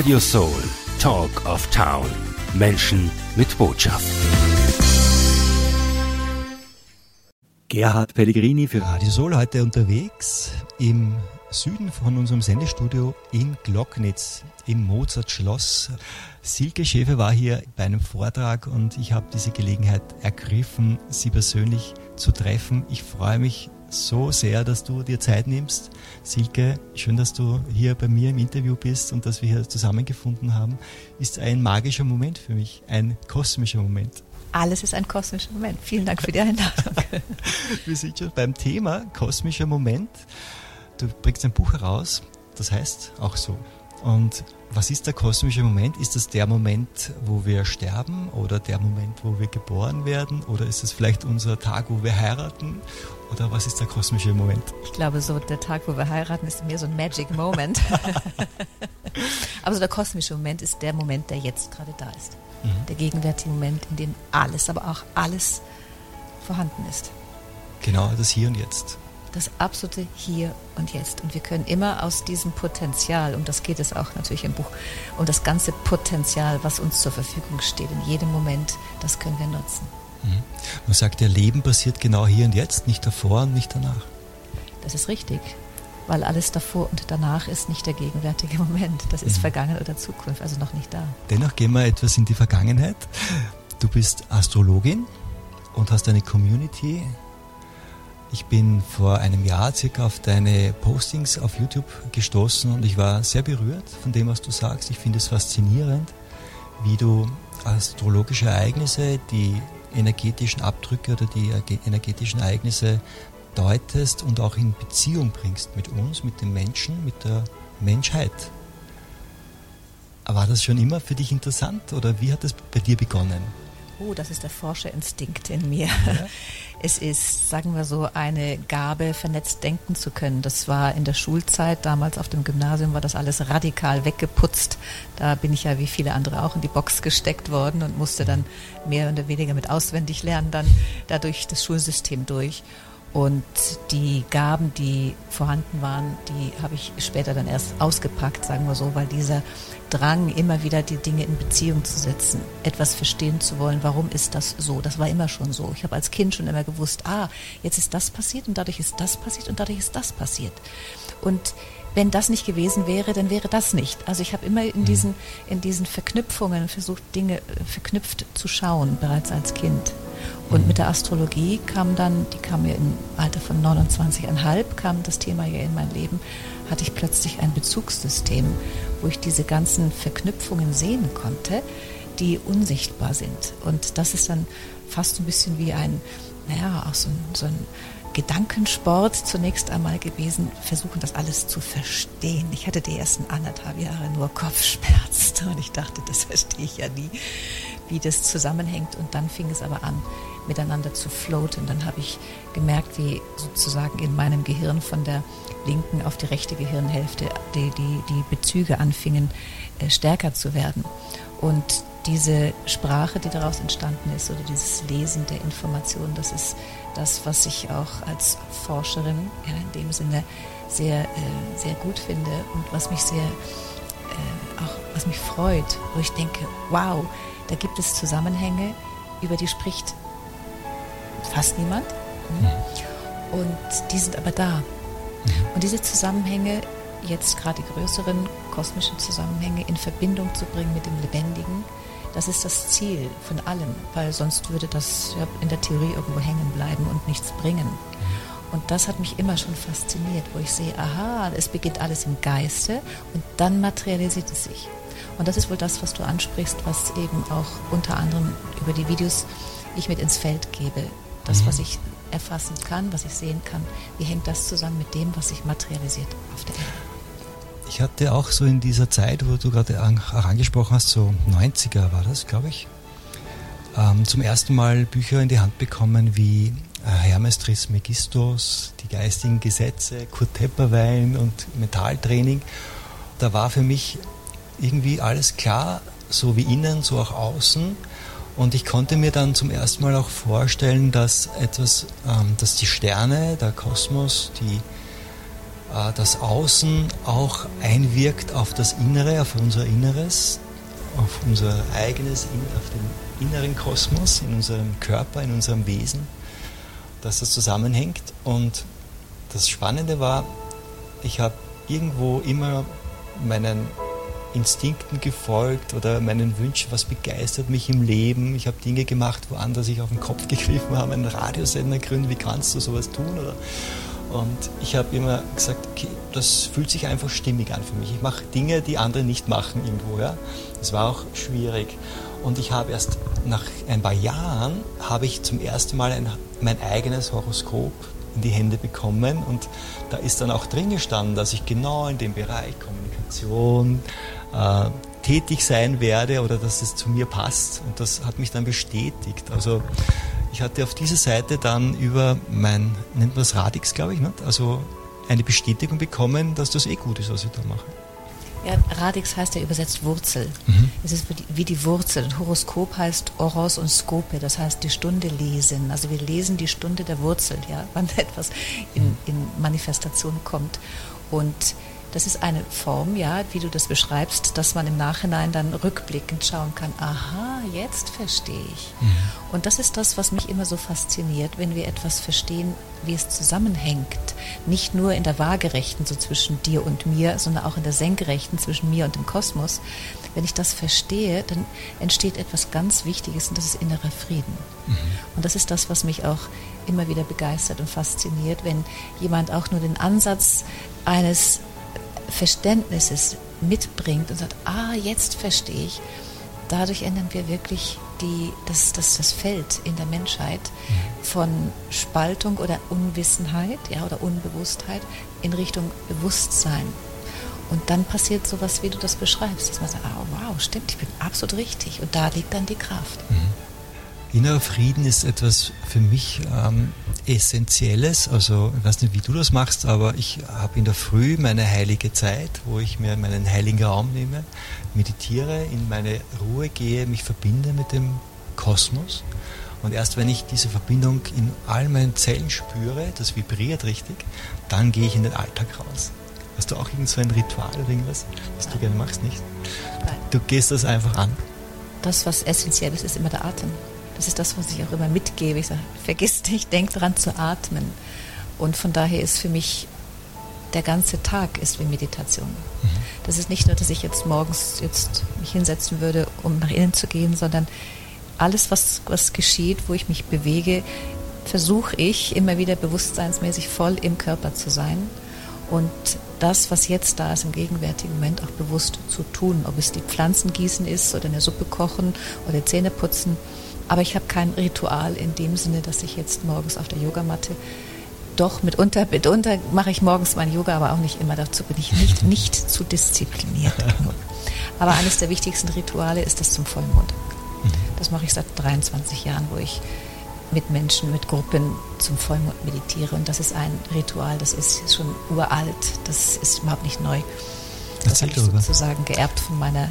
Radio Soul, Talk of Town. Menschen mit Botschaft. Gerhard Pellegrini für Radio Soul heute unterwegs im Süden von unserem Sendestudio in Glocknitz im Mozart-Schloss. Silke Schäfer war hier bei einem Vortrag und ich habe diese Gelegenheit ergriffen, sie persönlich zu treffen. Ich freue mich so sehr, dass du dir Zeit nimmst. Silke, schön, dass du hier bei mir im Interview bist und dass wir hier zusammengefunden haben. Ist ein magischer Moment für mich, ein kosmischer Moment. Alles ist ein kosmischer Moment. Vielen Dank für die Einladung. wir sind schon beim Thema kosmischer Moment. Du bringst ein Buch heraus, das heißt auch so. Und was ist der kosmische Moment? Ist das der Moment, wo wir sterben oder der Moment, wo wir geboren werden? Oder ist es vielleicht unser Tag, wo wir heiraten? Oder was ist der kosmische Moment? Ich glaube, so der Tag, wo wir heiraten, ist mehr so ein Magic Moment. Aber so der kosmische Moment ist der Moment, der jetzt gerade da ist. Mhm. Der gegenwärtige Moment, in dem alles, aber auch alles vorhanden ist. Genau, das Hier und Jetzt das absolute Hier und Jetzt. Und wir können immer aus diesem Potenzial, um das geht es auch natürlich im Buch, um das ganze Potenzial, was uns zur Verfügung steht, in jedem Moment, das können wir nutzen. Mhm. Man sagt, der Leben passiert genau hier und jetzt, nicht davor und nicht danach. Das ist richtig, weil alles davor und danach ist nicht der gegenwärtige Moment. Das ist mhm. Vergangenheit oder Zukunft, also noch nicht da. Dennoch gehen wir etwas in die Vergangenheit. Du bist Astrologin und hast eine Community ich bin vor einem Jahr circa auf deine Postings auf YouTube gestoßen und ich war sehr berührt von dem, was du sagst. Ich finde es faszinierend, wie du astrologische Ereignisse, die energetischen Abdrücke oder die energetischen Ereignisse deutest und auch in Beziehung bringst mit uns, mit den Menschen, mit der Menschheit. War das schon immer für dich interessant oder wie hat das bei dir begonnen? Oh, das ist der Forscherinstinkt in mir. Ja. Es ist, sagen wir so, eine Gabe, vernetzt denken zu können. Das war in der Schulzeit, damals auf dem Gymnasium war das alles radikal weggeputzt. Da bin ich ja wie viele andere auch in die Box gesteckt worden und musste dann mehr oder weniger mit auswendig lernen, dann dadurch das Schulsystem durch. Und die Gaben, die vorhanden waren, die habe ich später dann erst ausgepackt, sagen wir so, weil dieser Drang, immer wieder die Dinge in Beziehung zu setzen, etwas verstehen zu wollen, warum ist das so? Das war immer schon so. Ich habe als Kind schon immer gewusst, ah, jetzt ist das passiert und dadurch ist das passiert und dadurch ist das passiert. Und wenn das nicht gewesen wäre, dann wäre das nicht. Also ich habe immer in mhm. diesen, in diesen Verknüpfungen versucht, Dinge äh, verknüpft zu schauen, bereits als Kind. Und mit der Astrologie kam dann, die kam mir im Alter von 29,5, kam das Thema ja in mein Leben, hatte ich plötzlich ein Bezugssystem, wo ich diese ganzen Verknüpfungen sehen konnte, die unsichtbar sind. Und das ist dann fast ein bisschen wie ein, naja, auch so ein, so ein Gedankensport zunächst einmal gewesen, versuchen das alles zu verstehen. Ich hatte die ersten anderthalb Jahre nur Kopfschmerzen und ich dachte, das verstehe ich ja nie, wie das zusammenhängt. Und dann fing es aber an, miteinander zu floaten. Dann habe ich gemerkt, wie sozusagen in meinem Gehirn von der linken auf die rechte Gehirnhälfte die, die, die Bezüge anfingen äh, stärker zu werden. Und diese Sprache, die daraus entstanden ist, oder dieses Lesen der Informationen, das ist das, was ich auch als Forscherin ja, in dem Sinne sehr, äh, sehr gut finde und was mich sehr, äh, auch was mich freut, wo ich denke, wow, da gibt es Zusammenhänge, über die spricht fast niemand. Mhm. Und die sind aber da. Und diese Zusammenhänge, jetzt gerade die größeren kosmischen Zusammenhänge, in Verbindung zu bringen mit dem Lebendigen, das ist das Ziel von allem, weil sonst würde das ja, in der Theorie irgendwo hängen bleiben und nichts bringen. Und das hat mich immer schon fasziniert, wo ich sehe, aha, es beginnt alles im Geiste und dann materialisiert es sich. Und das ist wohl das, was du ansprichst, was eben auch unter anderem über die Videos ich mit ins Feld gebe. Das, mhm. was ich erfassen kann, was ich sehen kann, wie hängt das zusammen mit dem, was sich materialisiert auf der Erde? Ich hatte auch so in dieser Zeit, wo du gerade angesprochen hast, so 90er war das, glaube ich, ähm, zum ersten Mal Bücher in die Hand bekommen wie äh, Hermes Trismegistos, die geistigen Gesetze, Kurt Tepperwein und Metalltraining. Da war für mich irgendwie alles klar, so wie innen, so auch außen. Und ich konnte mir dann zum ersten Mal auch vorstellen, dass etwas, ähm, dass die Sterne, der Kosmos, die äh, das Außen auch einwirkt auf das Innere, auf unser Inneres, auf unser eigenes, auf den inneren Kosmos, in unserem Körper, in unserem Wesen, dass das zusammenhängt. Und das Spannende war, ich habe irgendwo immer meinen Instinkten gefolgt oder meinen Wünschen, was begeistert mich im Leben. Ich habe Dinge gemacht, wo andere sich auf den Kopf gegriffen haben, einen Radiosender gründen, wie kannst du sowas tun? Oder? Und ich habe immer gesagt, okay, das fühlt sich einfach stimmig an für mich. Ich mache Dinge, die andere nicht machen irgendwo. Ja? Das war auch schwierig. Und ich habe erst nach ein paar Jahren, habe ich zum ersten Mal ein, mein eigenes Horoskop in die Hände bekommen und da ist dann auch drin gestanden, dass ich genau in dem Bereich Kommunikation äh, tätig sein werde oder dass es zu mir passt und das hat mich dann bestätigt. Also ich hatte auf dieser Seite dann über mein, nennt man das Radix, glaube ich, nicht? also eine Bestätigung bekommen, dass das eh gut ist, was ich da mache. Ja, Radix heißt ja übersetzt Wurzel. Mhm. Es ist wie die, wie die Wurzel. Und Horoskop heißt Oros und Skope, das heißt die Stunde lesen. Also wir lesen die Stunde der Wurzel, ja, wann etwas in, mhm. in Manifestation kommt. Und das ist eine Form, ja, wie du das beschreibst, dass man im Nachhinein dann rückblickend schauen kann, aha, jetzt verstehe ich. Mhm. Und das ist das, was mich immer so fasziniert, wenn wir etwas verstehen, wie es zusammenhängt. Nicht nur in der Waagerechten, so zwischen dir und mir, sondern auch in der Senkrechten zwischen mir und dem Kosmos. Wenn ich das verstehe, dann entsteht etwas ganz Wichtiges und das ist innerer Frieden. Mhm. Und das ist das, was mich auch immer wieder begeistert und fasziniert, wenn jemand auch nur den Ansatz eines Verständnisses mitbringt und sagt, ah, jetzt verstehe ich, dadurch ändern wir wirklich die, das, das, das Feld in der Menschheit mhm. von Spaltung oder Unwissenheit ja, oder Unbewusstheit in Richtung Bewusstsein. Und dann passiert sowas, wie du das beschreibst, dass man sagt, ah, wow, stimmt, ich bin absolut richtig. Und da liegt dann die Kraft. Mhm. Innerer Frieden ist etwas für mich ähm, Essentielles. Also ich weiß nicht, wie du das machst, aber ich habe in der Früh meine heilige Zeit, wo ich mir meinen heiligen Raum nehme, meditiere, in meine Ruhe gehe, mich verbinde mit dem Kosmos. Und erst wenn ich diese Verbindung in all meinen Zellen spüre, das vibriert richtig, dann gehe ich in den Alltag raus. Hast du auch irgend so ein Ritual oder irgendwas, was du gerne machst, nicht? Du gehst das einfach an. Das, was essentiell ist, ist immer der Atem. Das ist das, was ich auch immer mitgebe. Ich sage, vergiss nicht, denk daran zu atmen. Und von daher ist für mich der ganze Tag ist wie Meditation. Mhm. Das ist nicht nur, dass ich jetzt morgens jetzt mich hinsetzen würde, um nach innen zu gehen, sondern alles, was, was geschieht, wo ich mich bewege, versuche ich immer wieder bewusstseinsmäßig voll im Körper zu sein und das, was jetzt da ist, im gegenwärtigen Moment auch bewusst zu tun, ob es die Pflanzen gießen ist oder eine Suppe kochen oder Zähne putzen aber ich habe kein Ritual in dem Sinne, dass ich jetzt morgens auf der Yogamatte doch mitunter, mitunter mache ich morgens mein Yoga, aber auch nicht immer. Dazu bin ich nicht, nicht zu diszipliniert genug. Aber eines der wichtigsten Rituale ist das zum Vollmond. Mhm. Das mache ich seit 23 Jahren, wo ich mit Menschen, mit Gruppen zum Vollmond meditiere. Und das ist ein Ritual, das ist schon uralt, das ist überhaupt nicht neu. Das habe ich sozusagen geerbt von meiner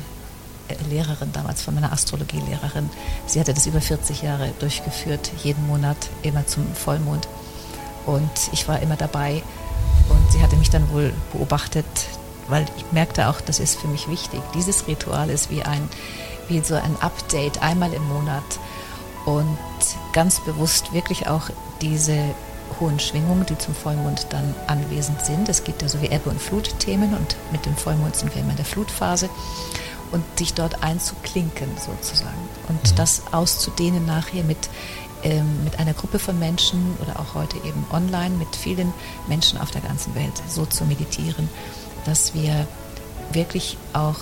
Lehrerin damals, von meiner Astrologielehrerin. Sie hatte das über 40 Jahre durchgeführt, jeden Monat immer zum Vollmond. Und ich war immer dabei. Und sie hatte mich dann wohl beobachtet, weil ich merkte auch, das ist für mich wichtig. Dieses Ritual ist wie ein, wie so ein Update einmal im Monat. Und ganz bewusst wirklich auch diese hohen Schwingungen, die zum Vollmond dann anwesend sind. Es gibt ja so wie Ebbe- und Flutthemen und mit dem Vollmond sind wir immer in der Flutphase und sich dort einzuklinken sozusagen und mhm. das auszudehnen nachher mit, ähm, mit einer Gruppe von Menschen oder auch heute eben online mit vielen Menschen auf der ganzen Welt so zu meditieren, dass wir wirklich auch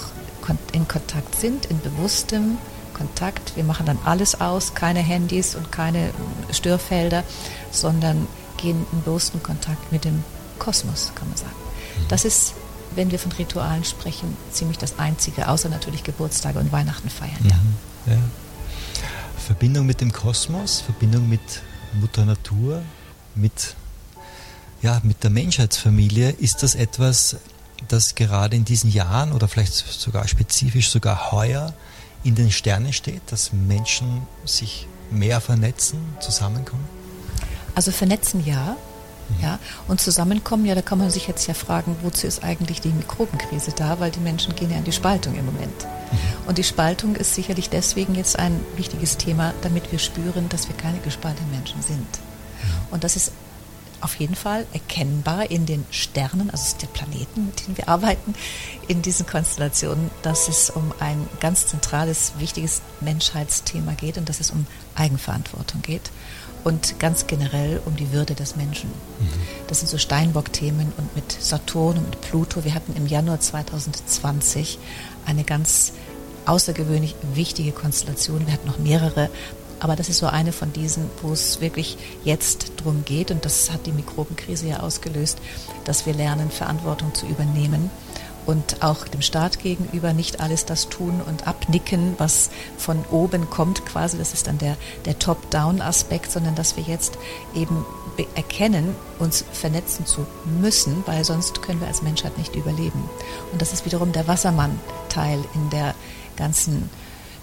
in Kontakt sind, in bewusstem Kontakt. Wir machen dann alles aus, keine Handys und keine Störfelder, sondern gehen in bewussten Kontakt mit dem Kosmos, kann man sagen. Mhm. Das ist wenn wir von Ritualen sprechen, ziemlich das Einzige, außer natürlich Geburtstage und Weihnachten feiern. Ja. Ja. Verbindung mit dem Kosmos, Verbindung mit Mutter Natur, mit, ja, mit der Menschheitsfamilie, ist das etwas, das gerade in diesen Jahren oder vielleicht sogar spezifisch sogar heuer in den Sternen steht, dass Menschen sich mehr vernetzen, zusammenkommen? Also vernetzen ja. Ja, und zusammenkommen, ja, da kann man sich jetzt ja fragen, wozu ist eigentlich die Mikrobenkrise da, weil die Menschen gehen ja in die Spaltung im Moment. Mhm. Und die Spaltung ist sicherlich deswegen jetzt ein wichtiges Thema, damit wir spüren, dass wir keine gespaltenen Menschen sind. Mhm. Und das ist auf jeden Fall erkennbar in den Sternen, also der Planeten, mit denen wir arbeiten, in diesen Konstellationen, dass es um ein ganz zentrales, wichtiges Menschheitsthema geht und dass es um Eigenverantwortung geht und ganz generell um die Würde des Menschen. Mhm. Das sind so Steinbock-Themen und mit Saturn und mit Pluto. Wir hatten im Januar 2020 eine ganz außergewöhnlich wichtige Konstellation. Wir hatten noch mehrere, aber das ist so eine von diesen, wo es wirklich jetzt drum geht und das hat die Mikrobenkrise ja ausgelöst, dass wir lernen, Verantwortung zu übernehmen und auch dem Staat gegenüber nicht alles das tun und abnicken, was von oben kommt quasi. Das ist dann der, der Top-Down-Aspekt, sondern dass wir jetzt eben erkennen, uns vernetzen zu müssen, weil sonst können wir als Menschheit nicht überleben. Und das ist wiederum der Wassermann-Teil in der ganzen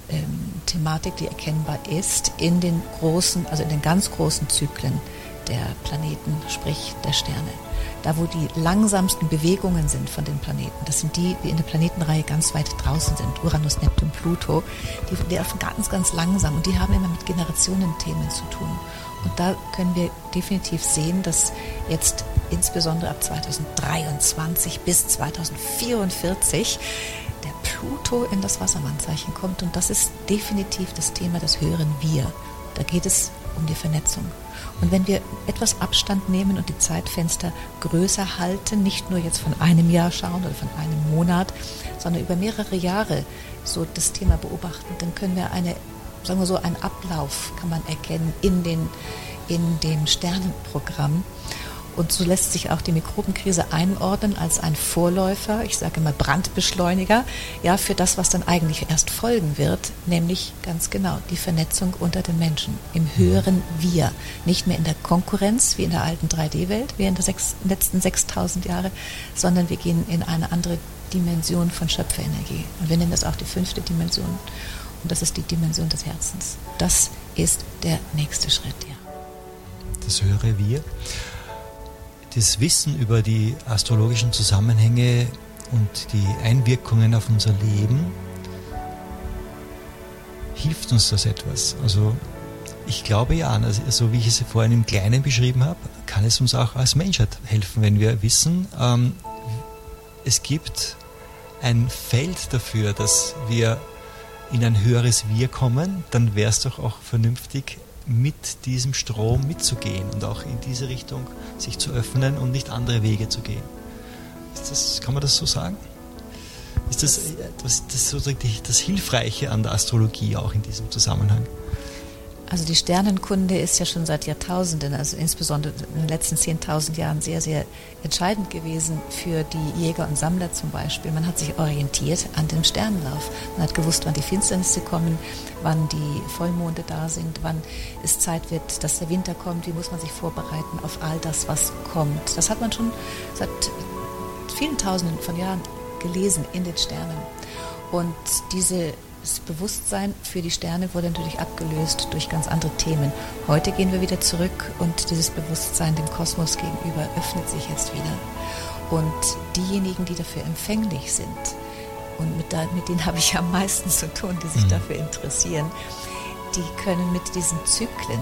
ähm, Thematik, die erkennbar ist in den großen, also in den ganz großen Zyklen der Planeten, sprich der Sterne da wo die langsamsten Bewegungen sind von den Planeten. Das sind die, die in der Planetenreihe ganz weit draußen sind. Uranus, Neptun, Pluto. Die, laufen ganz, ganz langsam und die haben immer mit Generationenthemen zu tun. Und da können wir definitiv sehen, dass jetzt insbesondere ab 2023 bis 2044 der Pluto in das Wassermannzeichen kommt. Und das ist definitiv das Thema des höheren Wir. Da geht es um die Vernetzung. Und wenn wir etwas Abstand nehmen und die Zeitfenster größer halten, nicht nur jetzt von einem Jahr schauen oder von einem Monat, sondern über mehrere Jahre so das Thema beobachten, dann können wir eine, sagen wir so, einen Ablauf kann man erkennen in den, in dem Sternenprogramm. Und so lässt sich auch die Mikrobenkrise einordnen als ein Vorläufer, ich sage immer Brandbeschleuniger, ja, für das, was dann eigentlich erst folgen wird, nämlich ganz genau die Vernetzung unter den Menschen im höheren Wir. Nicht mehr in der Konkurrenz wie in der alten 3D-Welt, wie in den letzten 6000 Jahre, sondern wir gehen in eine andere Dimension von Schöpferenergie. Und wir nennen das auch die fünfte Dimension. Und das ist die Dimension des Herzens. Das ist der nächste Schritt, ja. Das höhere Wir das Wissen über die astrologischen Zusammenhänge und die Einwirkungen auf unser Leben, hilft uns das etwas? Also ich glaube ja, also so wie ich es vorhin im Kleinen beschrieben habe, kann es uns auch als Menschheit helfen, wenn wir wissen, ähm, es gibt ein Feld dafür, dass wir in ein höheres Wir kommen, dann wäre es doch auch vernünftig, mit diesem Strom mitzugehen und auch in diese Richtung sich zu öffnen und nicht andere Wege zu gehen. Das, kann man das so sagen? Ist das, das, das, das, das Hilfreiche an der Astrologie auch in diesem Zusammenhang? Also die Sternenkunde ist ja schon seit Jahrtausenden, also insbesondere in den letzten 10.000 Jahren sehr, sehr entscheidend gewesen für die Jäger und Sammler zum Beispiel. Man hat sich orientiert an dem Sternenlauf. Man hat gewusst, wann die Finsternisse kommen, wann die Vollmonde da sind, wann es Zeit wird, dass der Winter kommt, wie muss man sich vorbereiten auf all das, was kommt. Das hat man schon seit vielen Tausenden von Jahren gelesen in den Sternen. Und diese das Bewusstsein für die Sterne wurde natürlich abgelöst durch ganz andere Themen. Heute gehen wir wieder zurück und dieses Bewusstsein dem Kosmos gegenüber öffnet sich jetzt wieder. Und diejenigen, die dafür empfänglich sind, und mit, mit denen habe ich am meisten zu tun, die sich mhm. dafür interessieren, die können mit diesen Zyklen,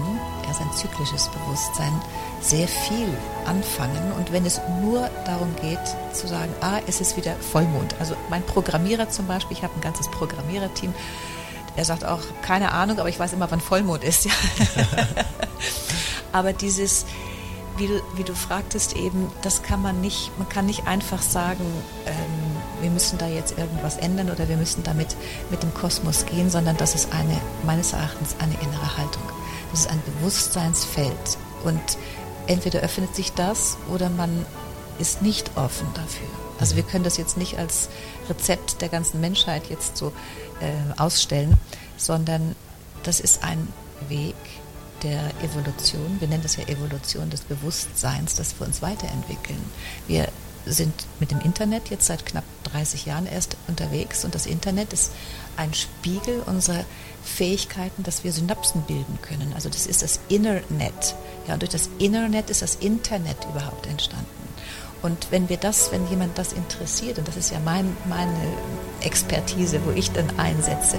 ist ein zyklisches Bewusstsein, sehr viel anfangen. Und wenn es nur darum geht, zu sagen, ah, es ist wieder Vollmond. Also mein Programmierer zum Beispiel, ich habe ein ganzes Programmiererteam, er sagt auch, keine Ahnung, aber ich weiß immer, wann Vollmond ist. Ja. aber dieses, wie du, wie du fragtest eben, das kann man nicht, man kann nicht einfach sagen, ähm, wir müssen da jetzt irgendwas ändern oder wir müssen damit mit dem Kosmos gehen, sondern das ist eine, meines Erachtens, eine innere Haltung. Das ist ein Bewusstseinsfeld. Und entweder öffnet sich das oder man ist nicht offen dafür. Also wir können das jetzt nicht als Rezept der ganzen Menschheit jetzt so äh, ausstellen, sondern das ist ein Weg der Evolution. Wir nennen das ja Evolution des Bewusstseins, dass wir uns weiterentwickeln. Wir sind mit dem Internet jetzt seit knapp 30 Jahren erst unterwegs und das Internet ist ein Spiegel unserer Fähigkeiten, dass wir Synapsen bilden können. Also das ist das Internet. Ja, und durch das Internet ist das Internet überhaupt entstanden. Und wenn wir das, wenn jemand das interessiert, und das ist ja mein, meine Expertise, wo ich dann einsetze,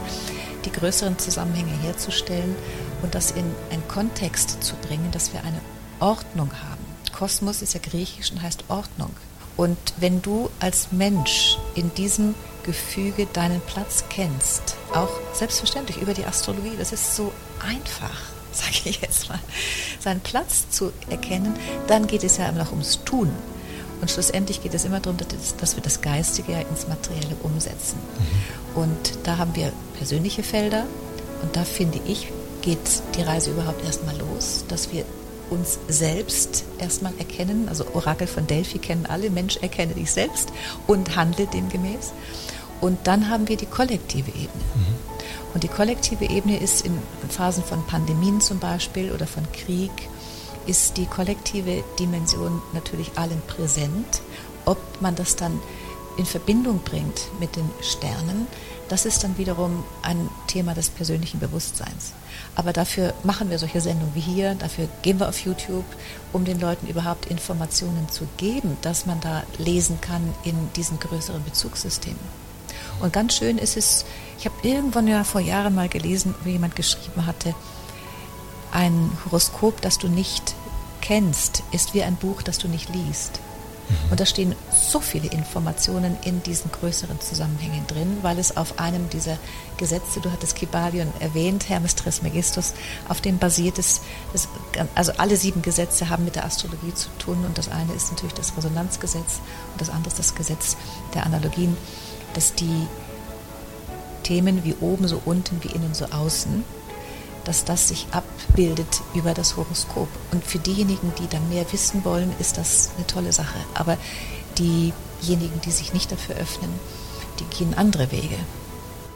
die größeren Zusammenhänge herzustellen und das in einen Kontext zu bringen, dass wir eine Ordnung haben. Kosmos ist ja griechisch und heißt Ordnung. Und wenn du als Mensch in diesem Gefüge deinen Platz kennst, auch selbstverständlich über die Astrologie, das ist so einfach, sage ich jetzt mal, seinen Platz zu erkennen, dann geht es ja immer noch ums Tun. Und schlussendlich geht es immer darum, dass wir das Geistige ja ins Materielle umsetzen. Mhm. Und da haben wir persönliche Felder. Und da finde ich, geht die Reise überhaupt erstmal los, dass wir uns selbst erstmal erkennen. Also Orakel von Delphi kennen alle, Mensch erkenne dich selbst und handle demgemäß. Und dann haben wir die kollektive Ebene. Mhm. Und die kollektive Ebene ist in Phasen von Pandemien zum Beispiel oder von Krieg, ist die kollektive Dimension natürlich allen präsent. Ob man das dann in Verbindung bringt mit den Sternen, das ist dann wiederum ein Thema des persönlichen Bewusstseins. Aber dafür machen wir solche Sendungen wie hier, dafür gehen wir auf YouTube, um den Leuten überhaupt Informationen zu geben, dass man da lesen kann in diesen größeren Bezugssystemen. Und ganz schön ist es, ich habe irgendwann ja vor Jahren mal gelesen, wie jemand geschrieben hatte, ein Horoskop, das du nicht kennst, ist wie ein Buch, das du nicht liest. Mhm. Und da stehen so viele Informationen in diesen größeren Zusammenhängen drin, weil es auf einem dieser Gesetze, du hattest Kybalion erwähnt, Hermes Trismegistus, auf dem basiert ist, das, also alle sieben Gesetze haben mit der Astrologie zu tun und das eine ist natürlich das Resonanzgesetz und das andere ist das Gesetz der Analogien, dass die Themen wie oben so unten, wie innen so außen, dass das sich abbildet über das Horoskop. Und für diejenigen, die dann mehr wissen wollen, ist das eine tolle Sache. Aber diejenigen, die sich nicht dafür öffnen, die gehen andere Wege.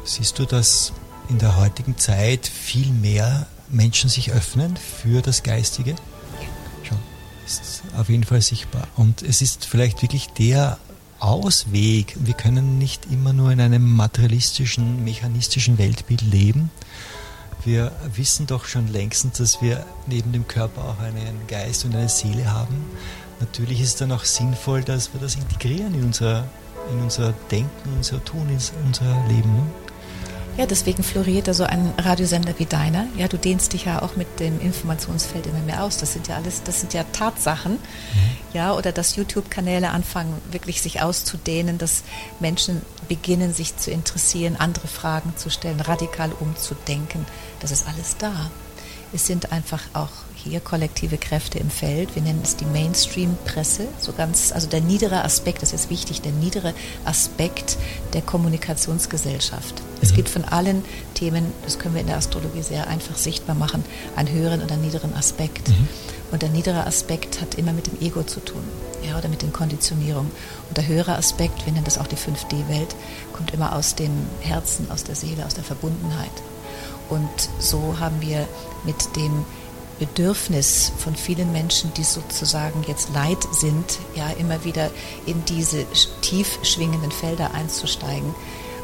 Siehst du, dass in der heutigen Zeit viel mehr Menschen sich öffnen für das Geistige? Ja. Schon. Ist auf jeden Fall sichtbar. Und es ist vielleicht wirklich der Ausweg. Wir können nicht immer nur in einem materialistischen, mechanistischen Weltbild leben, wir wissen doch schon längstens, dass wir neben dem Körper auch einen Geist und eine Seele haben. Natürlich ist es dann auch sinnvoll, dass wir das integrieren in unser, in unser Denken, unser Tun, in unser Leben. Ja, deswegen floriert da so ein Radiosender wie deiner. Ja, du dehnst dich ja auch mit dem Informationsfeld immer mehr aus. Das sind ja alles, das sind ja Tatsachen. Mhm. Ja, oder dass YouTube-Kanäle anfangen, wirklich sich auszudehnen, dass Menschen beginnen, sich zu interessieren, andere Fragen zu stellen, radikal umzudenken. Das ist alles da. Es sind einfach auch hier kollektive Kräfte im Feld. Wir nennen es die Mainstream-Presse. So ganz, also der niedere Aspekt, das ist wichtig, der niedere Aspekt der Kommunikationsgesellschaft. Es mhm. gibt von allen Themen, das können wir in der Astrologie sehr einfach sichtbar machen, einen höheren oder niederen Aspekt. Mhm. Und der niedere Aspekt hat immer mit dem Ego zu tun, ja, oder mit den Konditionierungen. Und der höhere Aspekt, wir nennen das auch die 5D-Welt, kommt immer aus dem Herzen, aus der Seele, aus der Verbundenheit. Und so haben wir mit dem Bedürfnis von vielen Menschen, die sozusagen jetzt leid sind, ja immer wieder in diese tief schwingenden Felder einzusteigen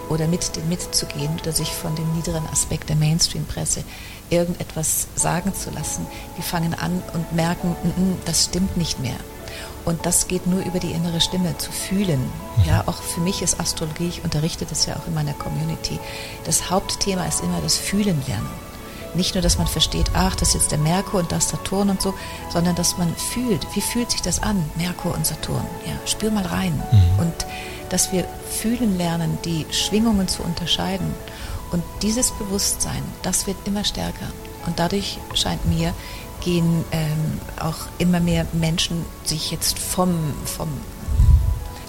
oder mit mitzugehen oder sich von dem niederen Aspekt der Mainstream-Presse irgendetwas sagen zu lassen. Die fangen an und merken, n -n, das stimmt nicht mehr. Und das geht nur über die innere Stimme zu fühlen. Ja, auch für mich ist Astrologie, ich unterrichte das ja auch in meiner Community. Das Hauptthema ist immer das Fühlen lernen. Nicht nur, dass man versteht, ach, das ist jetzt der Merkur und das Saturn und so, sondern dass man fühlt, wie fühlt sich das an, Merkur und Saturn. Ja, spür mal rein. Mhm. Und dass wir fühlen lernen, die Schwingungen zu unterscheiden. Und dieses Bewusstsein, das wird immer stärker. Und dadurch scheint mir, gehen ähm, auch immer mehr Menschen sich jetzt vom, vom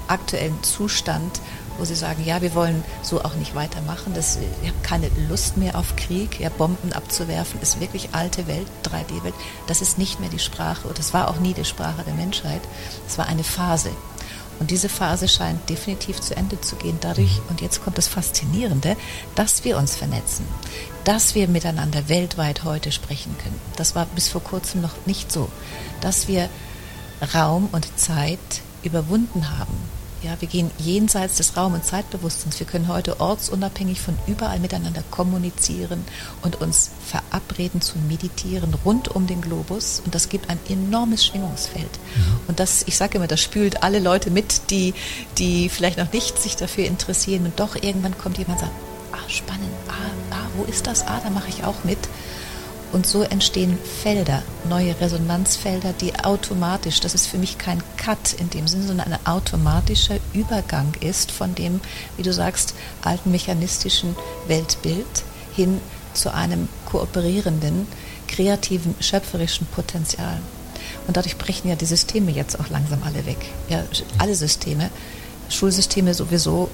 aktuellen Zustand wo sie sagen, ja, wir wollen so auch nicht weitermachen. Das, ich habe keine Lust mehr auf Krieg. Ja, Bomben abzuwerfen ist wirklich alte Welt, 3D-Welt. Das ist nicht mehr die Sprache und das war auch nie die Sprache der Menschheit. Es war eine Phase. Und diese Phase scheint definitiv zu Ende zu gehen dadurch, und jetzt kommt das Faszinierende, dass wir uns vernetzen, dass wir miteinander weltweit heute sprechen können. Das war bis vor kurzem noch nicht so, dass wir Raum und Zeit überwunden haben. Ja, wir gehen jenseits des Raum- und Zeitbewusstseins. Wir können heute ortsunabhängig von überall miteinander kommunizieren und uns verabreden zu meditieren rund um den Globus. Und das gibt ein enormes Schwingungsfeld. Mhm. Und das, ich sage immer, das spült alle Leute mit, die, die vielleicht noch nicht sich dafür interessieren. Und doch irgendwann kommt jemand und sagt, ah, spannend, ah, ah wo ist das? Ah, da mache ich auch mit. Und so entstehen Felder, neue Resonanzfelder, die automatisch, das ist für mich kein Cut in dem Sinne, sondern ein automatischer Übergang ist von dem, wie du sagst, alten mechanistischen Weltbild hin zu einem kooperierenden, kreativen, schöpferischen Potenzial. Und dadurch brechen ja die Systeme jetzt auch langsam alle weg. Ja, alle Systeme, Schulsysteme sowieso,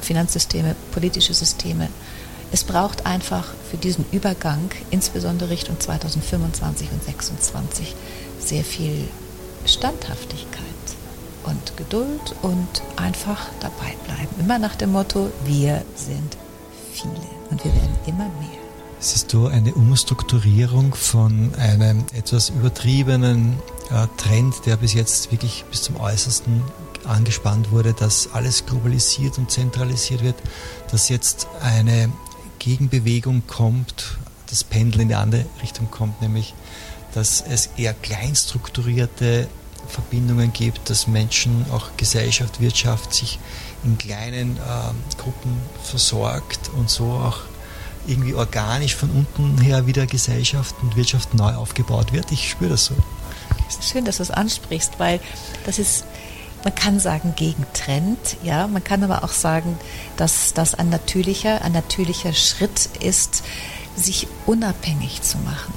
Finanzsysteme, politische Systeme, es braucht einfach für diesen Übergang, insbesondere Richtung 2025 und 2026, sehr viel Standhaftigkeit und Geduld und einfach dabei bleiben. Immer nach dem Motto, wir sind viele und wir werden immer mehr. Siehst du eine Umstrukturierung von einem etwas übertriebenen äh, Trend, der bis jetzt wirklich bis zum Äußersten angespannt wurde, dass alles globalisiert und zentralisiert wird, dass jetzt eine Gegenbewegung kommt, das Pendel in die andere Richtung kommt, nämlich dass es eher kleinstrukturierte Verbindungen gibt, dass Menschen, auch Gesellschaft, Wirtschaft sich in kleinen äh, Gruppen versorgt und so auch irgendwie organisch von unten her wieder Gesellschaft und Wirtschaft neu aufgebaut wird. Ich spüre das so. Schön, dass du es ansprichst, weil das ist man kann sagen Gegentrend, ja, man kann aber auch sagen, dass das ein natürlicher, ein natürlicher Schritt ist, sich unabhängig zu machen.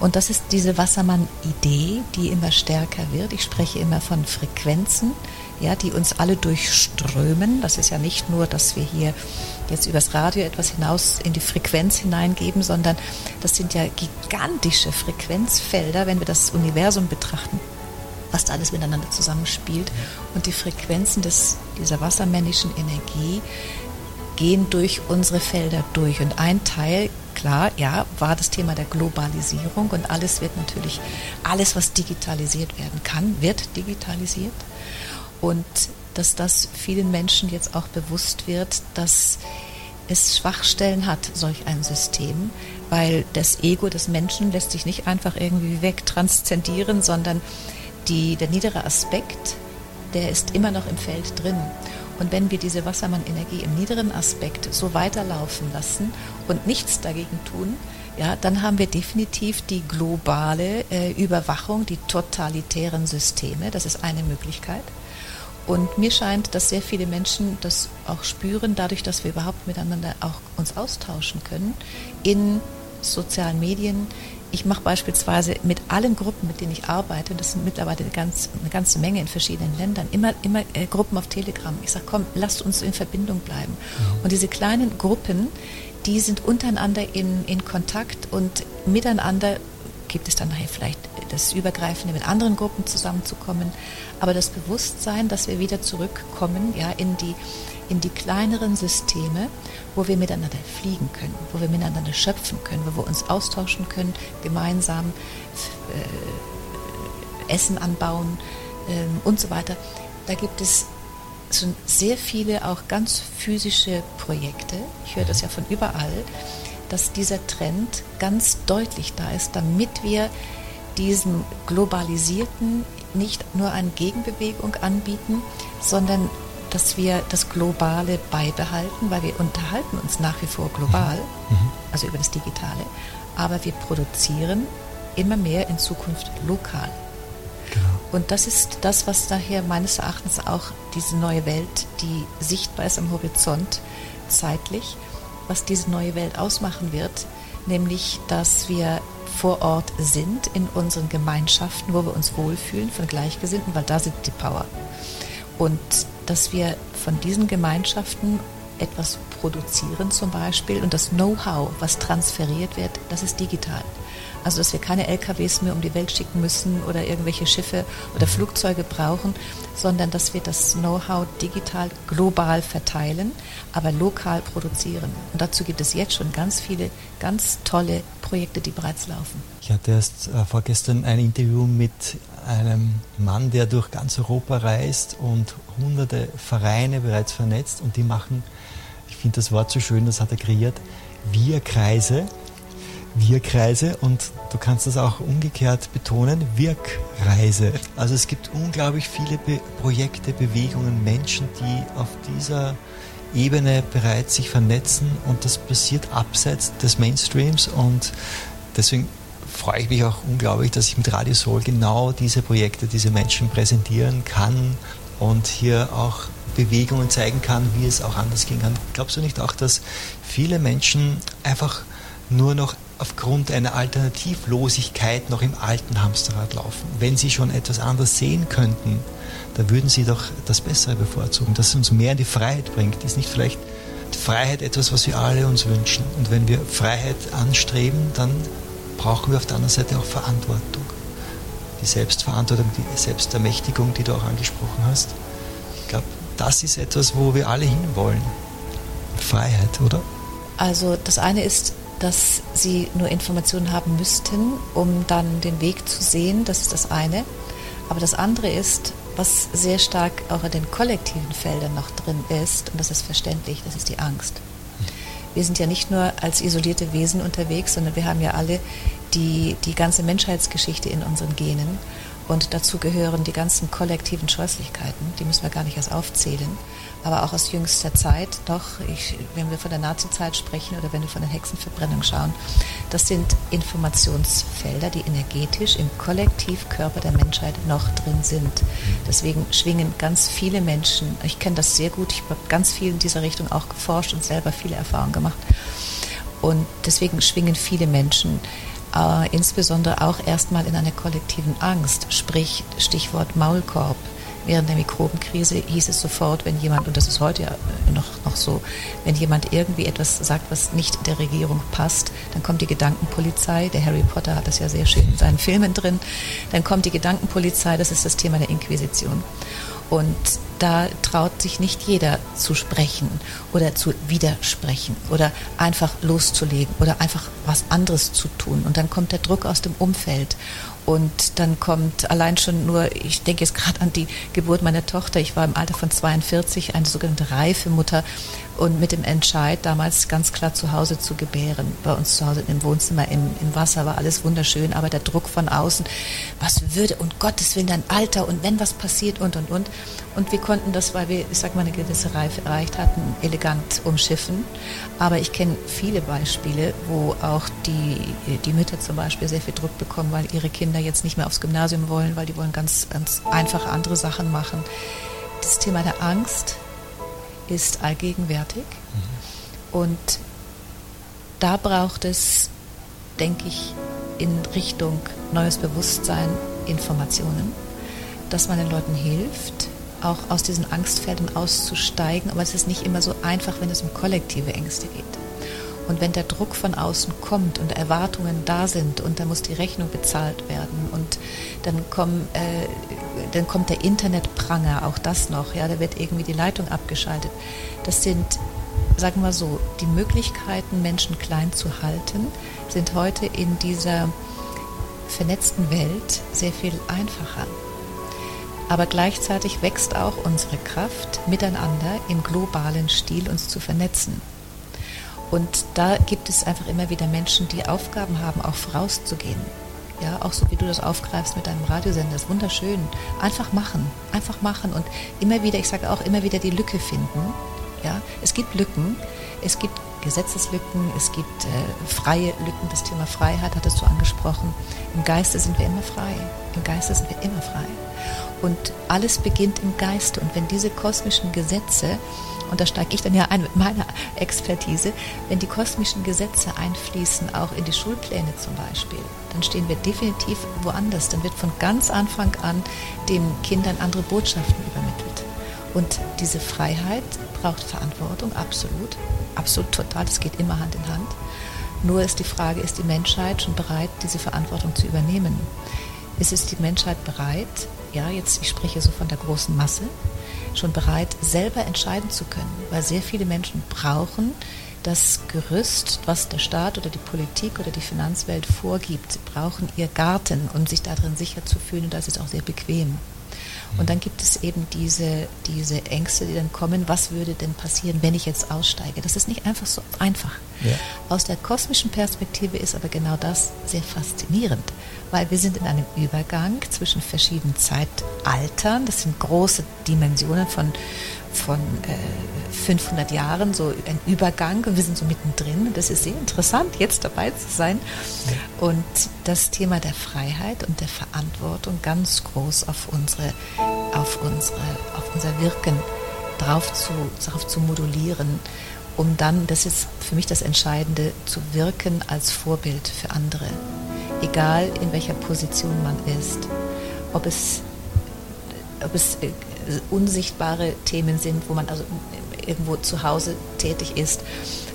Und das ist diese Wassermann-Idee, die immer stärker wird. Ich spreche immer von Frequenzen, ja, die uns alle durchströmen. Das ist ja nicht nur, dass wir hier jetzt übers Radio etwas hinaus in die Frequenz hineingeben, sondern das sind ja gigantische Frequenzfelder, wenn wir das Universum betrachten was da alles miteinander zusammenspielt. Und die Frequenzen des, dieser wassermännischen Energie gehen durch unsere Felder durch. Und ein Teil, klar, ja, war das Thema der Globalisierung und alles wird natürlich, alles, was digitalisiert werden kann, wird digitalisiert. Und dass das vielen Menschen jetzt auch bewusst wird, dass es Schwachstellen hat, solch ein System, weil das Ego des Menschen lässt sich nicht einfach irgendwie wegtranszendieren, sondern die, der niedere Aspekt, der ist immer noch im Feld drin. Und wenn wir diese Wassermann-Energie im niederen Aspekt so weiterlaufen lassen und nichts dagegen tun, ja, dann haben wir definitiv die globale äh, Überwachung, die totalitären Systeme. Das ist eine Möglichkeit. Und mir scheint, dass sehr viele Menschen das auch spüren, dadurch, dass wir überhaupt miteinander auch uns austauschen können in sozialen Medien, ich mache beispielsweise mit allen Gruppen, mit denen ich arbeite, das sind mittlerweile eine, ganz, eine ganze Menge in verschiedenen Ländern, immer, immer äh, Gruppen auf Telegram. Ich sage, komm, lasst uns in Verbindung bleiben. Mhm. Und diese kleinen Gruppen, die sind untereinander in, in Kontakt und miteinander gibt es dann nachher vielleicht das Übergreifende mit anderen Gruppen zusammenzukommen. Aber das Bewusstsein, dass wir wieder zurückkommen ja, in die in die kleineren Systeme, wo wir miteinander fliegen können, wo wir miteinander schöpfen können, wo wir uns austauschen können, gemeinsam äh, Essen anbauen äh, und so weiter. Da gibt es schon sehr viele auch ganz physische Projekte. Ich höre das ja von überall, dass dieser Trend ganz deutlich da ist, damit wir diesem globalisierten nicht nur eine Gegenbewegung anbieten, sondern dass wir das Globale beibehalten, weil wir unterhalten uns nach wie vor global, mhm. mhm. also über das Digitale, aber wir produzieren immer mehr in Zukunft lokal. Genau. Und das ist das, was daher meines Erachtens auch diese neue Welt, die sichtbar ist am Horizont zeitlich, was diese neue Welt ausmachen wird, nämlich dass wir vor Ort sind in unseren Gemeinschaften, wo wir uns wohlfühlen von Gleichgesinnten, weil da sind die Power. Und dass wir von diesen Gemeinschaften etwas produzieren zum Beispiel und das Know-how, was transferiert wird, das ist digital. Also dass wir keine LKWs mehr um die Welt schicken müssen oder irgendwelche Schiffe oder mhm. Flugzeuge brauchen, sondern dass wir das Know-how digital global verteilen, aber lokal produzieren. Und dazu gibt es jetzt schon ganz viele ganz tolle Projekte, die bereits laufen. Ich hatte erst äh, vorgestern ein Interview mit einem Mann, der durch ganz Europa reist und hunderte Vereine bereits vernetzt und die machen, ich finde das Wort so schön, das hat er kreiert, Wir-Kreise. Wir-Kreise und du kannst das auch umgekehrt betonen, Wirkreise. Also es gibt unglaublich viele Be Projekte, Bewegungen, Menschen, die auf dieser Ebene bereits sich vernetzen und das passiert abseits des Mainstreams und deswegen freue ich mich auch unglaublich, dass ich mit Radio Soul genau diese Projekte, diese Menschen präsentieren kann und hier auch Bewegungen zeigen kann, wie es auch anders gehen kann. Glaubst du nicht auch, dass viele Menschen einfach nur noch aufgrund einer Alternativlosigkeit noch im alten Hamsterrad laufen? Wenn sie schon etwas anderes sehen könnten, da würden sie doch das Bessere bevorzugen, das uns mehr in die Freiheit bringt. Ist nicht vielleicht Freiheit etwas, was wir alle uns wünschen? Und wenn wir Freiheit anstreben, dann brauchen wir auf der anderen Seite auch Verantwortung. Die Selbstverantwortung, die Selbstermächtigung, die du auch angesprochen hast. Ich glaube, das ist etwas, wo wir alle hinwollen. Freiheit, oder? Also das eine ist, dass sie nur Informationen haben müssten, um dann den Weg zu sehen. Das ist das eine. Aber das andere ist, was sehr stark auch in den kollektiven Feldern noch drin ist, und das ist verständlich, das ist die Angst. Wir sind ja nicht nur als isolierte Wesen unterwegs, sondern wir haben ja alle die, die ganze Menschheitsgeschichte in unseren Genen. Und dazu gehören die ganzen kollektiven Scheußlichkeiten, die müssen wir gar nicht erst aufzählen. Aber auch aus jüngster Zeit, doch, ich, wenn wir von der Nazizeit sprechen oder wenn wir von der Hexenverbrennung schauen, das sind Informationsfelder, die energetisch im Kollektivkörper der Menschheit noch drin sind. Deswegen schwingen ganz viele Menschen, ich kenne das sehr gut, ich habe ganz viel in dieser Richtung auch geforscht und selber viele Erfahrungen gemacht. Und deswegen schwingen viele Menschen äh, insbesondere auch erstmal in einer kollektiven Angst, sprich Stichwort Maulkorb. Während der Mikrobenkrise hieß es sofort, wenn jemand, und das ist heute ja noch, noch so, wenn jemand irgendwie etwas sagt, was nicht der Regierung passt, dann kommt die Gedankenpolizei, der Harry Potter hat das ja sehr schön in seinen Filmen drin, dann kommt die Gedankenpolizei, das ist das Thema der Inquisition. Und da traut sich nicht jeder zu sprechen oder zu widersprechen oder einfach loszulegen oder einfach was anderes zu tun. Und dann kommt der Druck aus dem Umfeld. Und dann kommt allein schon nur, ich denke jetzt gerade an die Geburt meiner Tochter. Ich war im Alter von 42, eine sogenannte reife Mutter und mit dem Entscheid, damals ganz klar zu Hause zu gebären. Bei uns zu Hause im Wohnzimmer, im, im Wasser war alles wunderschön, aber der Druck von außen, was würde und Gottes Willen dein Alter und wenn was passiert und und und. Und wir konnten das, weil wir, ich sag mal, eine gewisse Reife erreicht hatten, elegant umschiffen. Aber ich kenne viele Beispiele, wo auch die, die Mütter zum Beispiel sehr viel Druck bekommen, weil ihre Kinder jetzt nicht mehr aufs Gymnasium wollen, weil die wollen ganz, ganz einfache andere Sachen machen. Das Thema der Angst, ist allgegenwärtig. Mhm. Und da braucht es, denke ich, in Richtung neues Bewusstsein Informationen, dass man den Leuten hilft, auch aus diesen Angstfeldern auszusteigen. Aber es ist nicht immer so einfach, wenn es um kollektive Ängste geht. Und wenn der Druck von außen kommt und Erwartungen da sind und dann muss die Rechnung bezahlt werden und dann, kommen, äh, dann kommt der Internetpranger, auch das noch, ja, da wird irgendwie die Leitung abgeschaltet. Das sind, sagen wir so, die Möglichkeiten, Menschen klein zu halten, sind heute in dieser vernetzten Welt sehr viel einfacher. Aber gleichzeitig wächst auch unsere Kraft, miteinander im globalen Stil uns zu vernetzen. Und da gibt es einfach immer wieder Menschen, die Aufgaben haben, auch vorauszugehen. Ja, auch so wie du das aufgreifst mit deinem Radiosender, das ist wunderschön. Einfach machen, einfach machen und immer wieder, ich sage auch immer wieder die Lücke finden. Ja, es gibt Lücken, es gibt Gesetzeslücken, es gibt äh, freie Lücken. Das Thema Freiheit hattest du angesprochen. Im Geiste sind wir immer frei. Im Geiste sind wir immer frei. Und alles beginnt im Geiste. Und wenn diese kosmischen Gesetze und da steige ich dann ja ein mit meiner Expertise, wenn die kosmischen Gesetze einfließen, auch in die Schulpläne zum Beispiel, dann stehen wir definitiv woanders. Dann wird von ganz Anfang an den Kindern andere Botschaften übermittelt. Und diese Freiheit braucht Verantwortung, absolut, absolut total, das geht immer Hand in Hand. Nur ist die Frage, ist die Menschheit schon bereit, diese Verantwortung zu übernehmen? Ist es die Menschheit bereit, ja, jetzt, ich spreche so von der großen Masse, schon bereit, selber entscheiden zu können, weil sehr viele Menschen brauchen das Gerüst, was der Staat oder die Politik oder die Finanzwelt vorgibt. Sie brauchen ihr Garten, um sich darin sicher zu fühlen und das ist auch sehr bequem. Und dann gibt es eben diese, diese Ängste, die dann kommen, was würde denn passieren, wenn ich jetzt aussteige? Das ist nicht einfach so einfach. Ja. Aus der kosmischen Perspektive ist aber genau das sehr faszinierend, weil wir sind in einem Übergang zwischen verschiedenen Zeitaltern. Das sind große Dimensionen von, von äh, 500 Jahren, so ein Übergang und wir sind so mittendrin. Das ist sehr interessant, jetzt dabei zu sein. Und das Thema der Freiheit und der Verantwortung ganz groß auf unsere, auf unsere, auf unser Wirken drauf zu, drauf zu modulieren um dann, das ist für mich das Entscheidende, zu wirken als Vorbild für andere. Egal in welcher Position man ist. Ob es, ob es äh, unsichtbare Themen sind, wo man also irgendwo zu Hause tätig ist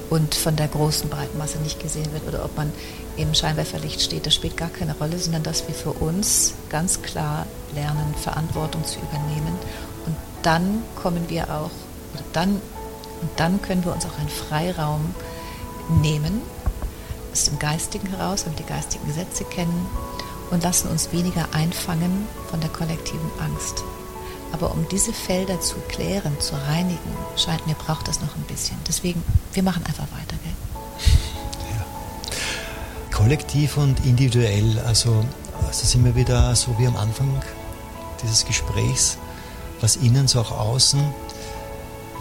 und von der großen breiten Masse nicht gesehen wird oder ob man im Scheinwerferlicht steht, das spielt gar keine Rolle, sondern dass wir für uns ganz klar lernen, Verantwortung zu übernehmen. Und dann kommen wir auch, oder dann und dann können wir uns auch einen Freiraum nehmen, aus dem Geistigen heraus, wenn wir die geistigen Gesetze kennen und lassen uns weniger einfangen von der kollektiven Angst. Aber um diese Felder zu klären, zu reinigen, scheint mir, braucht das noch ein bisschen. Deswegen, wir machen einfach weiter. Gell? Ja. Kollektiv und individuell, also, also sind wir wieder so wie am Anfang dieses Gesprächs, was innen so auch außen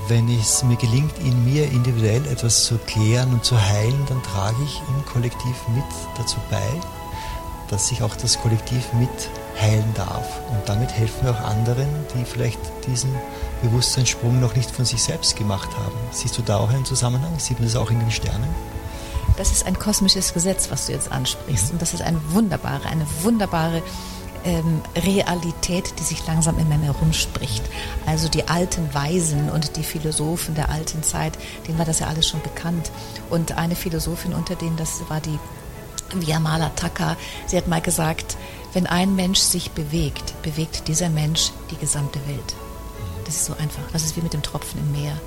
wenn es mir gelingt, in mir individuell etwas zu klären und zu heilen, dann trage ich im Kollektiv mit dazu bei, dass sich auch das Kollektiv mit heilen darf. Und damit helfen wir auch anderen, die vielleicht diesen Bewusstseinssprung noch nicht von sich selbst gemacht haben. Siehst du da auch einen Zusammenhang? Sieht man das auch in den Sternen? Das ist ein kosmisches Gesetz, was du jetzt ansprichst. Mhm. Und das ist eine wunderbare, eine wunderbare ähm, Realität, die sich langsam in mir herumspricht. Also die alten Weisen und die Philosophen der alten Zeit, denen war das ja alles schon bekannt. Und eine Philosophin unter denen, das war die Viamala Taka, sie hat mal gesagt, wenn ein Mensch sich bewegt, bewegt dieser Mensch die gesamte Welt. Das ist so einfach. Das ist wie mit dem Tropfen im Meer.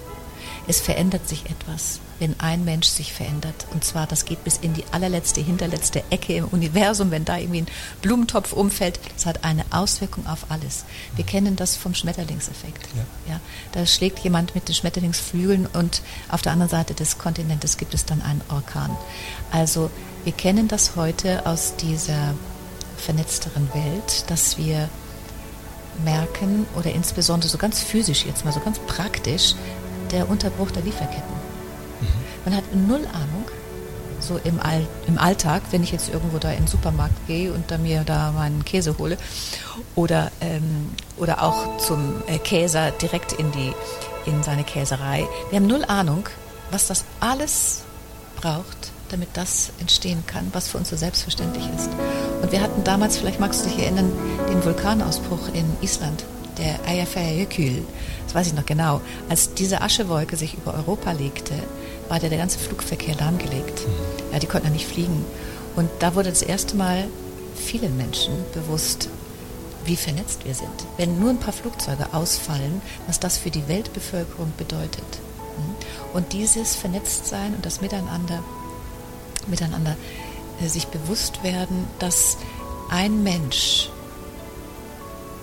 Es verändert sich etwas, wenn ein Mensch sich verändert. Und zwar, das geht bis in die allerletzte, hinterletzte Ecke im Universum, wenn da irgendwie ein Blumentopf umfällt. Das hat eine Auswirkung auf alles. Wir kennen das vom Schmetterlingseffekt. Ja. ja. Da schlägt jemand mit den Schmetterlingsflügeln und auf der anderen Seite des Kontinentes gibt es dann einen Orkan. Also wir kennen das heute aus dieser vernetzteren Welt, dass wir merken oder insbesondere so ganz physisch jetzt mal so ganz praktisch, der Unterbruch der Lieferketten. Man hat null Ahnung, so im, All, im Alltag, wenn ich jetzt irgendwo da in den Supermarkt gehe und da mir da meinen Käse hole oder, ähm, oder auch zum äh, Käser direkt in, die, in seine Käserei. Wir haben null Ahnung, was das alles braucht, damit das entstehen kann, was für uns so selbstverständlich ist. Und wir hatten damals, vielleicht magst du dich erinnern, den Vulkanausbruch in Island, der Eyjafjallajökull weiß ich noch genau, als diese Aschewolke sich über Europa legte, war der, der ganze Flugverkehr lahmgelegt. Mhm. Ja, die konnten ja nicht fliegen. Und da wurde das erste Mal vielen Menschen bewusst, wie vernetzt wir sind. Wenn nur ein paar Flugzeuge ausfallen, was das für die Weltbevölkerung bedeutet. Mhm. Und dieses Vernetztsein und das Miteinander, miteinander äh, sich bewusst werden, dass ein Mensch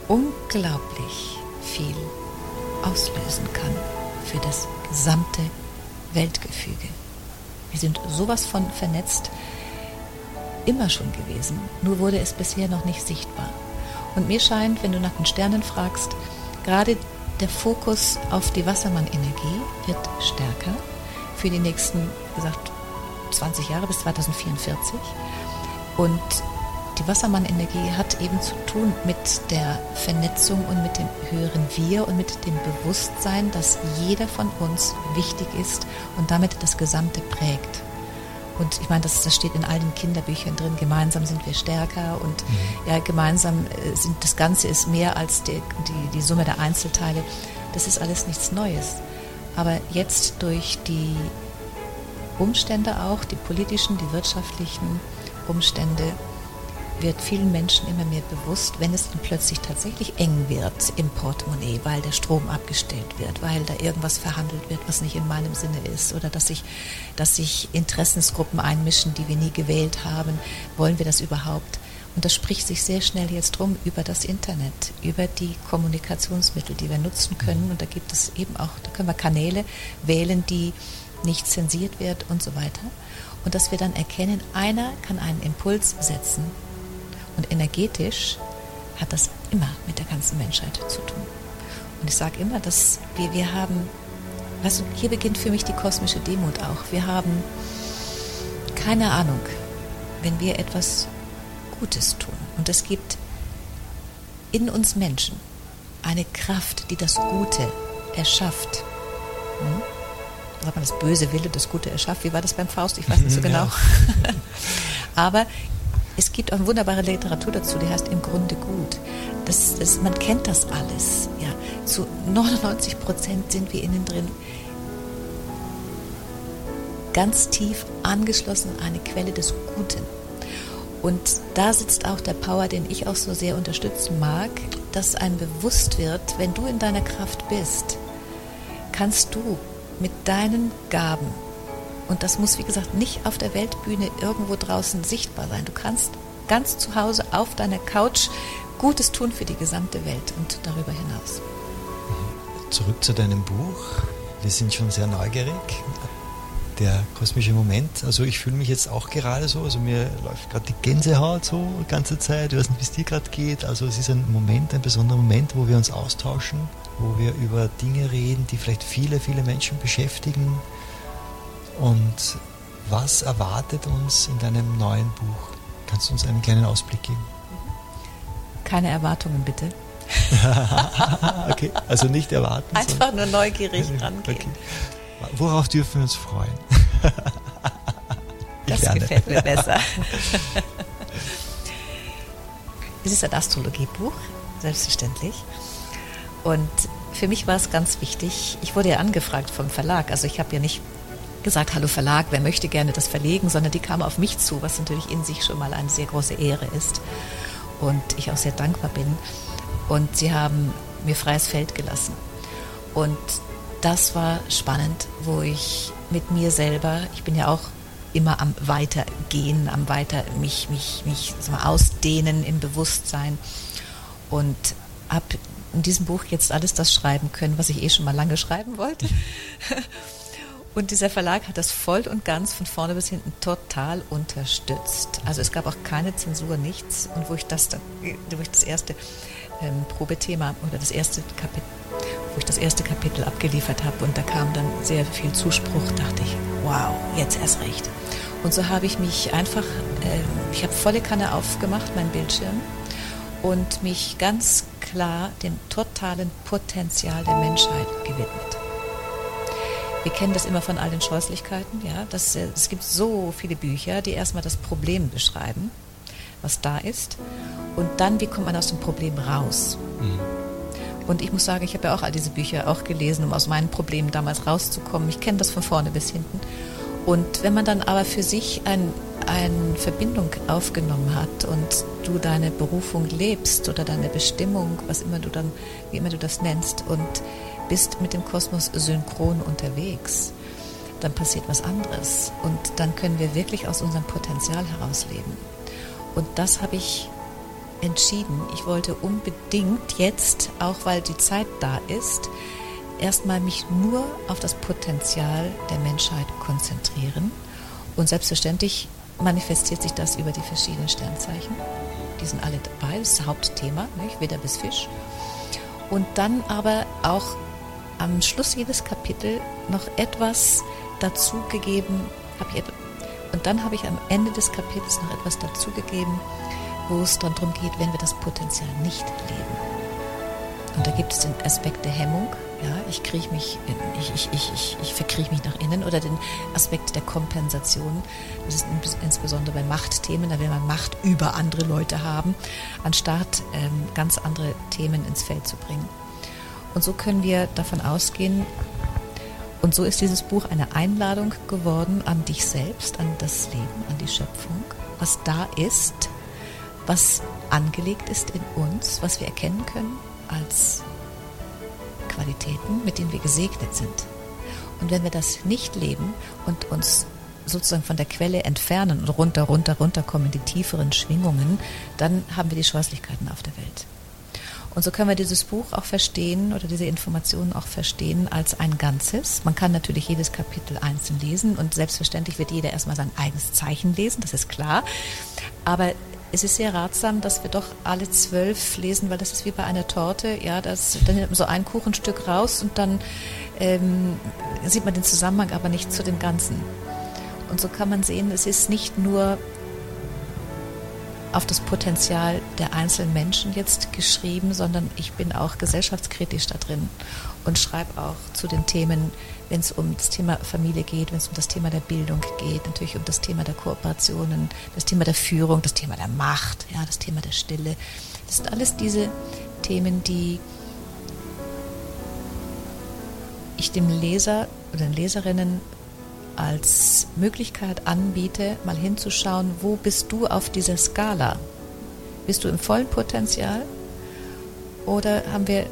unglaublich viel auslösen kann für das gesamte Weltgefüge. Wir sind sowas von vernetzt immer schon gewesen, nur wurde es bisher noch nicht sichtbar. Und mir scheint, wenn du nach den Sternen fragst, gerade der Fokus auf die Wassermann-Energie wird stärker für die nächsten, wie gesagt, 20 Jahre bis 2044. Und die Wassermann-Energie hat eben zu tun mit der Vernetzung und mit dem höheren Wir und mit dem Bewusstsein, dass jeder von uns wichtig ist und damit das Gesamte prägt. Und ich meine, das, das steht in all den Kinderbüchern drin. Gemeinsam sind wir stärker und mhm. ja, gemeinsam äh, sind das Ganze ist mehr als die, die, die Summe der Einzelteile. Das ist alles nichts Neues. Aber jetzt durch die Umstände auch, die politischen, die wirtschaftlichen Umstände, wird vielen Menschen immer mehr bewusst, wenn es dann plötzlich tatsächlich eng wird im Portemonnaie, weil der Strom abgestellt wird, weil da irgendwas verhandelt wird, was nicht in meinem Sinne ist, oder dass sich, dass sich Interessensgruppen einmischen, die wir nie gewählt haben. Wollen wir das überhaupt? Und das spricht sich sehr schnell jetzt drum über das Internet, über die Kommunikationsmittel, die wir nutzen können. Und da gibt es eben auch, da können wir Kanäle wählen, die nicht zensiert wird und so weiter. Und dass wir dann erkennen, einer kann einen Impuls setzen und energetisch hat das immer mit der ganzen Menschheit zu tun. Und ich sage immer, dass wir, wir haben, weißt du, hier beginnt für mich die kosmische Demut auch. Wir haben keine Ahnung, wenn wir etwas Gutes tun. Und es gibt in uns Menschen eine Kraft, die das Gute erschafft. Hm? Sagt man das böse Wille, das Gute erschafft? Wie war das beim Faust? Ich weiß nicht so genau. Ja. Aber es gibt auch wunderbare Literatur dazu, die heißt Im Grunde gut. Das, das, man kennt das alles. Ja. Zu 99 Prozent sind wir innen drin ganz tief angeschlossen an eine Quelle des Guten. Und da sitzt auch der Power, den ich auch so sehr unterstützen mag, dass einem bewusst wird, wenn du in deiner Kraft bist, kannst du mit deinen Gaben und das muss, wie gesagt, nicht auf der Weltbühne irgendwo draußen sichtbar sein. Du kannst ganz zu Hause auf deiner Couch Gutes tun für die gesamte Welt und darüber hinaus. Zurück zu deinem Buch. Wir sind schon sehr neugierig. Der kosmische Moment, also ich fühle mich jetzt auch gerade so, also mir läuft gerade die Gänsehaut so die ganze Zeit, ich weiß nicht, wie es dir gerade geht. Also es ist ein Moment, ein besonderer Moment, wo wir uns austauschen, wo wir über Dinge reden, die vielleicht viele, viele Menschen beschäftigen, und was erwartet uns in deinem neuen Buch? Kannst du uns einen kleinen Ausblick geben? Keine Erwartungen, bitte. okay, also nicht erwarten. Einfach nur neugierig rangehen. Okay. Worauf dürfen wir uns freuen? das lerne. gefällt mir besser. es ist ein Astrologiebuch, selbstverständlich. Und für mich war es ganz wichtig, ich wurde ja angefragt vom Verlag, also ich habe ja nicht gesagt, hallo Verlag, wer möchte gerne das verlegen, sondern die kam auf mich zu, was natürlich in sich schon mal eine sehr große Ehre ist und ich auch sehr dankbar bin. Und sie haben mir freies Feld gelassen. Und das war spannend, wo ich mit mir selber, ich bin ja auch immer am Weitergehen, am Weiter mich, mich, mich ausdehnen im Bewusstsein und habe in diesem Buch jetzt alles das schreiben können, was ich eh schon mal lange schreiben wollte. Und dieser Verlag hat das voll und ganz von vorne bis hinten total unterstützt. Also es gab auch keine Zensur, nichts. Und wo ich das, dann, wo ich das erste ähm, Probethema oder das erste Kapitel, wo ich das erste Kapitel abgeliefert habe und da kam dann sehr viel Zuspruch, dachte ich, wow, jetzt erst recht. Und so habe ich mich einfach, äh, ich habe volle Kanne aufgemacht, mein Bildschirm, und mich ganz klar dem totalen Potenzial der Menschheit gewidmet. Wir kennen das immer von all den Scheußlichkeiten. Ja, das, äh, es gibt so viele Bücher, die erstmal das Problem beschreiben, was da ist, und dann, wie kommt man aus dem Problem raus. Mhm. Und ich muss sagen, ich habe ja auch all diese Bücher auch gelesen, um aus meinen Problemen damals rauszukommen. Ich kenne das von vorne bis hinten. Und wenn man dann aber für sich ein, eine Verbindung aufgenommen hat und du deine Berufung lebst oder deine Bestimmung, was immer du dann, wie immer du das nennst, und bist mit dem Kosmos synchron unterwegs, dann passiert was anderes. Und dann können wir wirklich aus unserem Potenzial herausleben. Und das habe ich entschieden. Ich wollte unbedingt jetzt, auch weil die Zeit da ist, erstmal mich nur auf das Potenzial der Menschheit konzentrieren. Und selbstverständlich manifestiert sich das über die verschiedenen Sternzeichen. Die sind alle dabei, das ist das Hauptthema, nicht? Widder bis Fisch. Und dann aber auch am Schluss jedes Kapitel noch etwas dazugegeben. Und dann habe ich am Ende des Kapitels noch etwas dazugegeben, wo es dann darum geht, wenn wir das Potenzial nicht leben. Und da gibt es den Aspekt der Hemmung. Ja, ich kriege mich, ich, ich, ich, ich, ich verkriege mich nach innen oder den Aspekt der Kompensation. Das ist insbesondere bei Machtthemen, da will man Macht über andere Leute haben, anstatt ähm, ganz andere Themen ins Feld zu bringen. Und so können wir davon ausgehen, und so ist dieses Buch eine Einladung geworden an dich selbst, an das Leben, an die Schöpfung, was da ist, was angelegt ist in uns, was wir erkennen können als Qualitäten, mit denen wir gesegnet sind. Und wenn wir das nicht leben und uns sozusagen von der Quelle entfernen und runter, runter, runter kommen in die tieferen Schwingungen, dann haben wir die Scheußlichkeiten auf der Welt. Und so können wir dieses Buch auch verstehen oder diese Informationen auch verstehen als ein Ganzes. Man kann natürlich jedes Kapitel einzeln lesen und selbstverständlich wird jeder erstmal sein eigenes Zeichen lesen, das ist klar. Aber es ist sehr ratsam, dass wir doch alle zwölf lesen, weil das ist wie bei einer Torte. Ja, das, dann nimmt man so ein Kuchenstück raus und dann ähm, sieht man den Zusammenhang, aber nicht zu dem Ganzen. Und so kann man sehen, es ist nicht nur auf das Potenzial der einzelnen Menschen jetzt geschrieben, sondern ich bin auch gesellschaftskritisch da drin und schreibe auch zu den Themen, wenn es um das Thema Familie geht, wenn es um das Thema der Bildung geht, natürlich um das Thema der Kooperationen, das Thema der Führung, das Thema der Macht, ja, das Thema der Stille. Das sind alles diese Themen, die ich dem Leser oder den Leserinnen als Möglichkeit anbiete, mal hinzuschauen, wo bist du auf dieser Skala? Bist du im vollen Potenzial? Oder haben wir,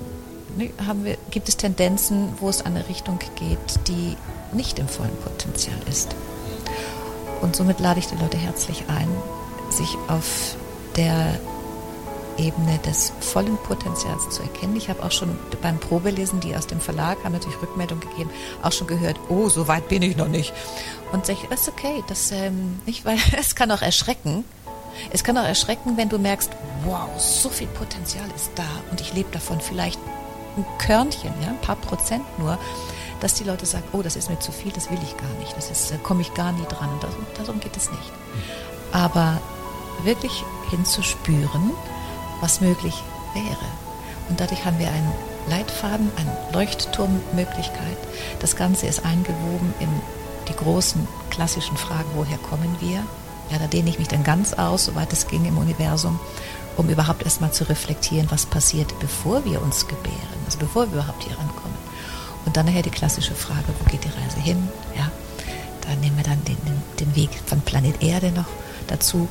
ne, haben wir, gibt es Tendenzen, wo es eine Richtung geht, die nicht im vollen Potenzial ist? Und somit lade ich die Leute herzlich ein, sich auf der Ebene des vollen Potenzials zu erkennen. Ich habe auch schon beim Probelesen, die aus dem Verlag haben natürlich Rückmeldung gegeben, auch schon gehört, oh, so weit bin ich noch nicht. Und sage ich, das ist okay, das ähm, nicht, weil es kann auch erschrecken. Es kann auch erschrecken, wenn du merkst, wow, so viel Potenzial ist da und ich lebe davon vielleicht ein Körnchen, ja, ein paar Prozent nur, dass die Leute sagen, oh, das ist mir zu viel, das will ich gar nicht, das äh, komme ich gar nie dran und darum, darum geht es nicht. Aber wirklich hinzuspüren, was möglich wäre. Und dadurch haben wir einen Leitfaden, eine Leuchtturmmöglichkeit. Das Ganze ist eingewoben in die großen klassischen Fragen, woher kommen wir? Ja, da dehne ich mich dann ganz aus, soweit es ging im Universum, um überhaupt erstmal zu reflektieren, was passiert, bevor wir uns gebären, also bevor wir überhaupt hier rankommen. Und dann nachher die klassische Frage, wo geht die Reise hin? Ja, da nehmen wir dann den, den, den Weg von Planet Erde noch dazu.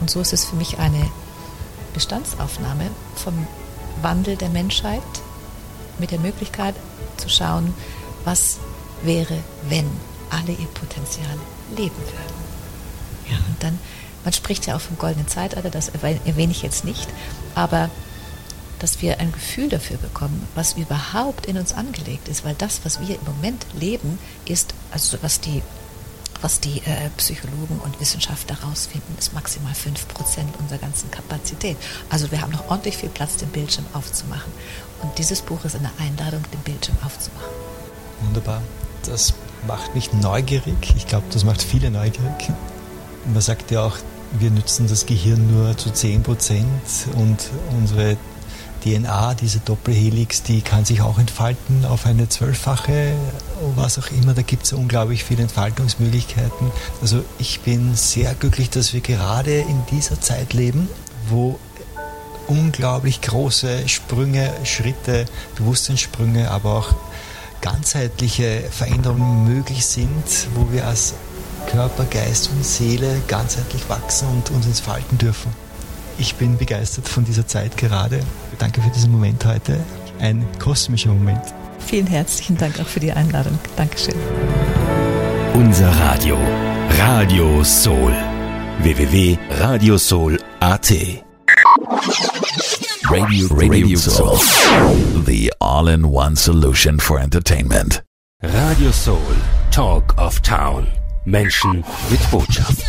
Und so ist es für mich eine Bestandsaufnahme vom Wandel der Menschheit mit der Möglichkeit zu schauen, was wäre, wenn alle ihr Potenzial leben würden. Ja, und dann, man spricht ja auch vom goldenen Zeitalter, das erwähne ich jetzt nicht, aber dass wir ein Gefühl dafür bekommen, was überhaupt in uns angelegt ist, weil das, was wir im Moment leben, ist, also was die was die äh, Psychologen und Wissenschaftler herausfinden, ist maximal 5% unserer ganzen Kapazität. Also wir haben noch ordentlich viel Platz, den Bildschirm aufzumachen. Und dieses Buch ist eine Einladung, den Bildschirm aufzumachen. Wunderbar. Das macht mich neugierig. Ich glaube, das macht viele neugierig. Man sagt ja auch, wir nützen das Gehirn nur zu 10% und unsere DNA, diese Doppelhelix, die kann sich auch entfalten auf eine zwölffache, was auch immer. Da gibt es unglaublich viele Entfaltungsmöglichkeiten. Also ich bin sehr glücklich, dass wir gerade in dieser Zeit leben, wo unglaublich große Sprünge, Schritte, Bewusstseinssprünge, aber auch ganzheitliche Veränderungen möglich sind, wo wir als Körper, Geist und Seele ganzheitlich wachsen und uns entfalten dürfen. Ich bin begeistert von dieser Zeit gerade. Danke für diesen Moment heute. Ein kosmischer Moment. Vielen herzlichen Dank auch für die Einladung. Dankeschön. Unser Radio. Radio Soul. www.radiosoul.at Radio, Radio Soul. The all-in-one solution for entertainment. Radio Soul. Talk of Town. Menschen mit Botschaft.